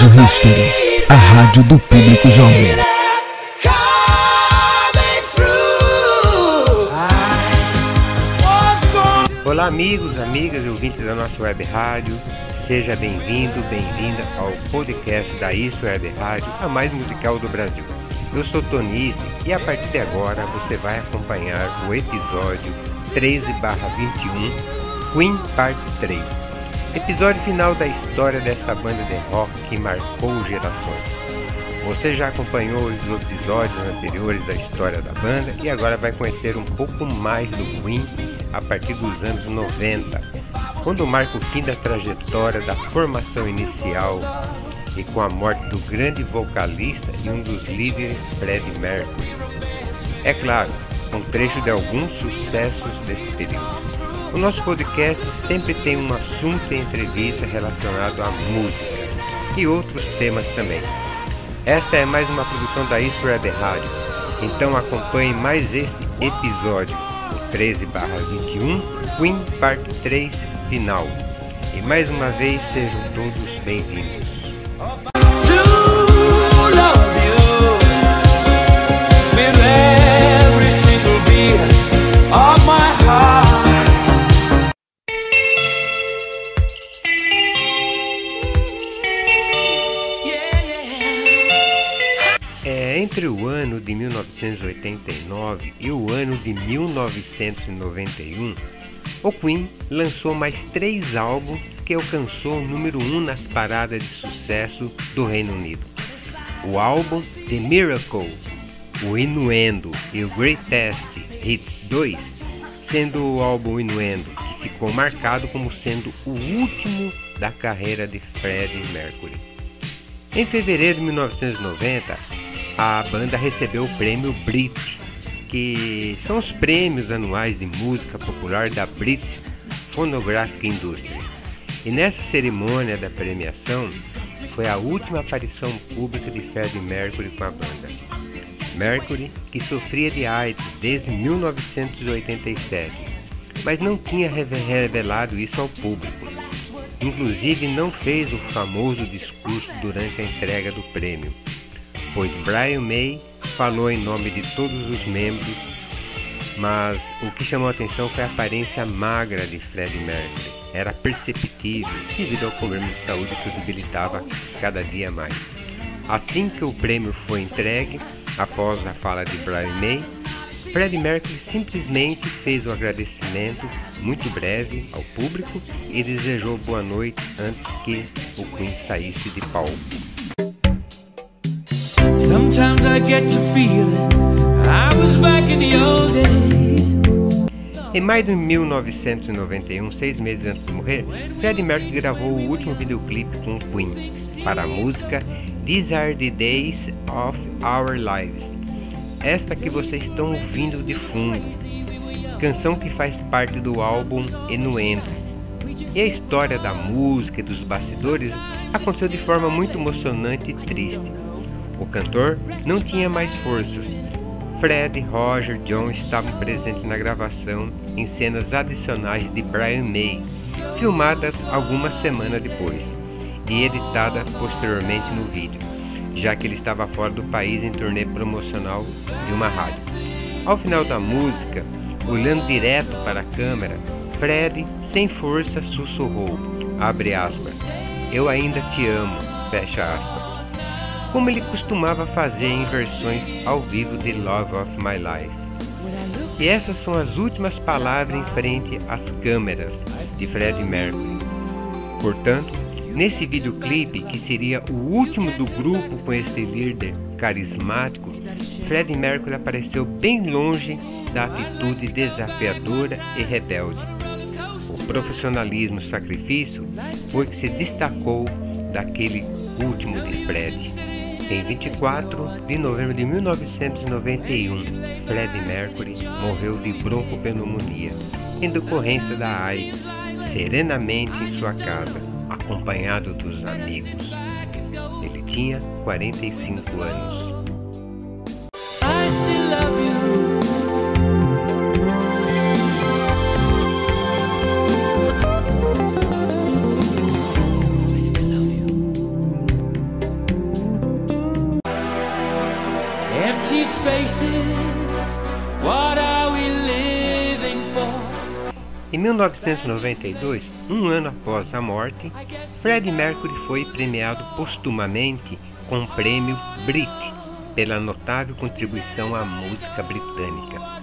Rádio History, a rádio do público jovem. Olá, amigos, amigas e ouvintes da nossa web rádio. Seja bem-vindo, bem-vinda ao podcast da Isso Web Rádio, a mais musical do Brasil. Eu sou Tonice e a partir de agora você vai acompanhar o episódio 13/21 Queen Parte 3. Episódio final da história dessa banda de rock que marcou gerações. Você já acompanhou os episódios anteriores da história da banda e agora vai conhecer um pouco mais do Queen a partir dos anos 90, quando marca o fim da trajetória da formação inicial e com a morte do grande vocalista e um dos líderes Freddie Mercury. É claro, um trecho de alguns sucessos desse período. O nosso podcast sempre tem um assunto e entrevista relacionado à música e outros temas também. Esta é mais uma produção da Isso Rádio, então acompanhe mais este episódio, o 13 21, Queen Parte 3 Final. E mais uma vez sejam todos bem-vindos. De 1991, o Queen lançou mais três álbuns que alcançou o número 1 um nas paradas de sucesso do Reino Unido. O álbum The Miracle, o Inuendo e o Greatest Hits 2, sendo o álbum Inuendo que ficou marcado como sendo o último da carreira de Freddie Mercury. Em fevereiro de 1990, a banda recebeu o prêmio Brit, que são os prêmios anuais de música popular da British Phonographic Industry. E nessa cerimônia da premiação foi a última aparição pública de Freddie Mercury com a banda. Mercury, que sofria de AIDS desde 1987, mas não tinha revelado isso ao público. Inclusive não fez o famoso discurso durante a entrega do prêmio, pois Brian May falou em nome de todos os membros, mas o que chamou a atenção foi a aparência magra de Freddie Mercury. Era perceptível devido ao problema de saúde que o debilitava cada dia mais. Assim que o prêmio foi entregue, após a fala de Brian May, Freddie Mercury simplesmente fez o agradecimento muito breve ao público e desejou boa noite antes que o Queen saísse de palco. Sometimes I get to I was back in the old days. Em maio de 1991, seis meses antes de morrer, Freddie Mercury gravou o último videoclipe com Queen para a música These Are the Days of Our Lives. Esta que vocês estão ouvindo de fundo, canção que faz parte do álbum Enuendo. E a história da música e dos bastidores aconteceu de forma muito emocionante e triste. O cantor não tinha mais forças. Fred, Roger, John estavam presentes na gravação em cenas adicionais de Brian May, filmadas algumas semanas depois e editadas posteriormente no vídeo, já que ele estava fora do país em turnê promocional de uma rádio. Ao final da música, olhando direto para a câmera, Fred, sem força, sussurrou, aspas, eu ainda te amo, fecha aspas como ele costumava fazer em versões ao vivo de Love of My Life. E essas são as últimas palavras em frente às câmeras de Freddie Mercury. Portanto, nesse videoclipe, que seria o último do grupo com esse líder carismático, Freddie Mercury apareceu bem longe da atitude desafiadora e rebelde. O profissionalismo sacrifício foi que se destacou daquele último de Freddie. Em 24 de novembro de 1991, Freddie Mercury morreu de broncopneumonia em decorrência da AIDS, serenamente em sua casa, acompanhado dos amigos. Ele tinha 45 anos. 1992, um ano após a morte, Freddie Mercury foi premiado postumamente com o prêmio Brit pela notável contribuição à música britânica.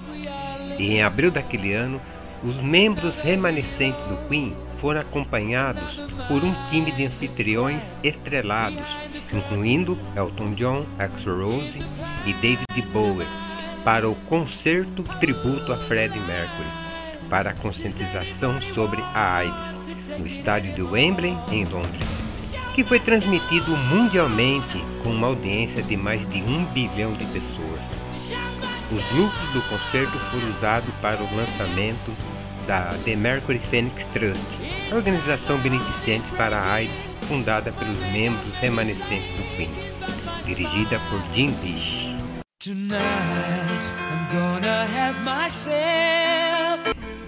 E em abril daquele ano, os membros remanescentes do Queen foram acompanhados por um time de anfitriões estrelados, incluindo Elton John, Axl Rose e David Bowie, para o concerto tributo a Freddie Mercury, para a conscientização sobre a AIDS, no estádio de Wembley, em Londres, que foi transmitido mundialmente com uma audiência de mais de um bilhão de pessoas. Os lucros do concerto foram usados para o lançamento da The Mercury Phoenix Trust, organização beneficente para a AIDS fundada pelos membros remanescentes do Queen, dirigida por Jim Bish.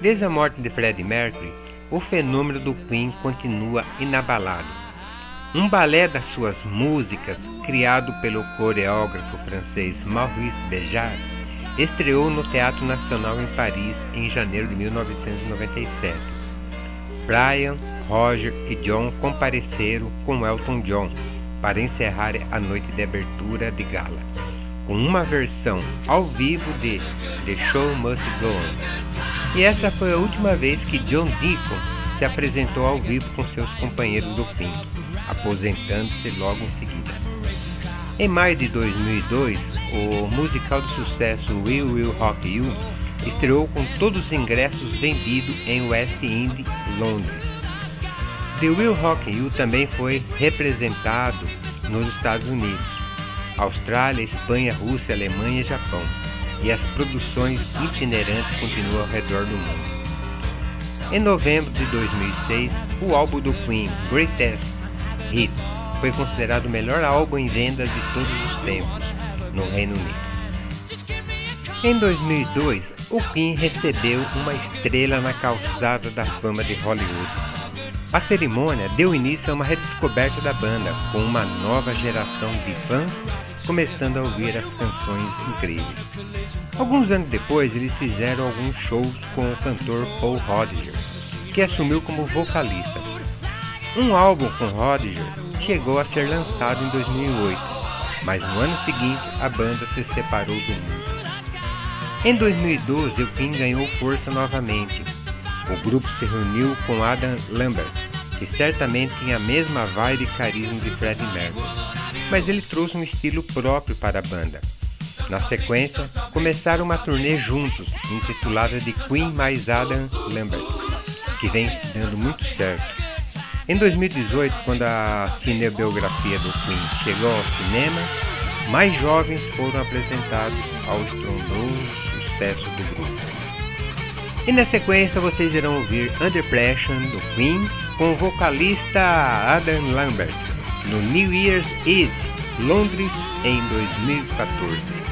Desde a morte de Freddie Mercury, o fenômeno do Queen continua inabalado. Um balé das suas músicas, criado pelo coreógrafo francês Maurice Béjart, estreou no Teatro Nacional em Paris em janeiro de 1997. Brian, Roger e John compareceram com Elton John para encerrar a noite de abertura de gala, com uma versão ao vivo de The Show Must Go On. E essa foi a última vez que John Deacon se apresentou ao vivo com seus companheiros do fim, aposentando-se logo em seguida. Em maio de 2002, o musical de sucesso We Will Rock You estreou com todos os ingressos vendidos em West End, Londres. The Will Rock You também foi representado nos Estados Unidos, Austrália, Espanha, Rússia, Alemanha e Japão, e as produções itinerantes continuam ao redor do mundo. Em novembro de 2006, o álbum do Queen, Greatest Hit, foi considerado o melhor álbum em vendas de todos os tempos no Reino Unido. Em 2002, o Queen recebeu uma estrela na calçada da fama de Hollywood. A cerimônia deu início a uma redescoberta da banda, com uma nova geração de fãs começando a ouvir as canções incríveis. Alguns anos depois, eles fizeram alguns shows com o cantor Paul Rodgers, que assumiu como vocalista. Um álbum com Rodgers chegou a ser lançado em 2008, mas no ano seguinte a banda se separou do mundo. Em 2012, o Queen ganhou força novamente. O grupo se reuniu com Adam Lambert, que certamente tinha a mesma vibe e carisma de Freddie Mercury, mas ele trouxe um estilo próprio para a banda. Na sequência, começaram uma turnê juntos, intitulada de Queen mais Adam Lambert, que vem dando muito certo. Em 2018, quando a cinebiografia do Queen chegou ao cinema, mais jovens foram apresentados ao estrondoso sucesso do grupo. E na sequência vocês irão ouvir Under Pressure do Queen com o vocalista Adam Lambert no New Year's Eve, Londres, em 2014.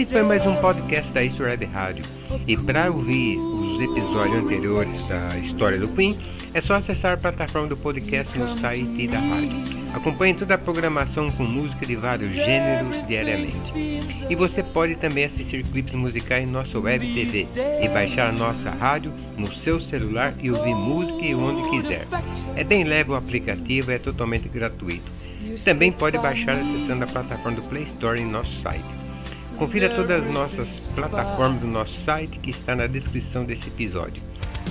Esse foi mais um podcast da Isso Web Rádio. E para ouvir os os episódios anteriores da história do Queen, é só acessar a plataforma do podcast no site da rádio. Acompanhe toda a programação com música de vários gêneros diariamente. E você pode também assistir clipes musicais em nossa web TV e baixar a nossa rádio no seu celular e ouvir música onde quiser. É bem leve o aplicativo, é totalmente gratuito. Também pode baixar acessando a plataforma do Play Store em nosso site. Confira todas as nossas plataformas do nosso site que está na descrição desse episódio.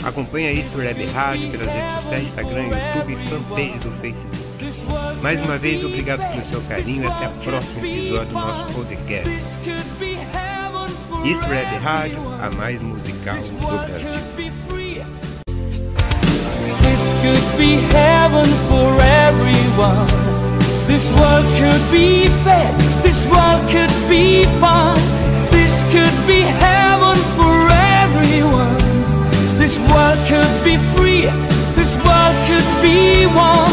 Acompanhe a Isso Web Rádio pelas redes sociais, Instagram, YouTube e fanpage do Facebook. Mais uma vez, obrigado pelo seu carinho e até o próximo episódio do nosso podcast. Isso Web Rádio, a mais musical do Brasil. This world could be fair, this world could be fun, this could be heaven for everyone. This world could be free, this world could be one.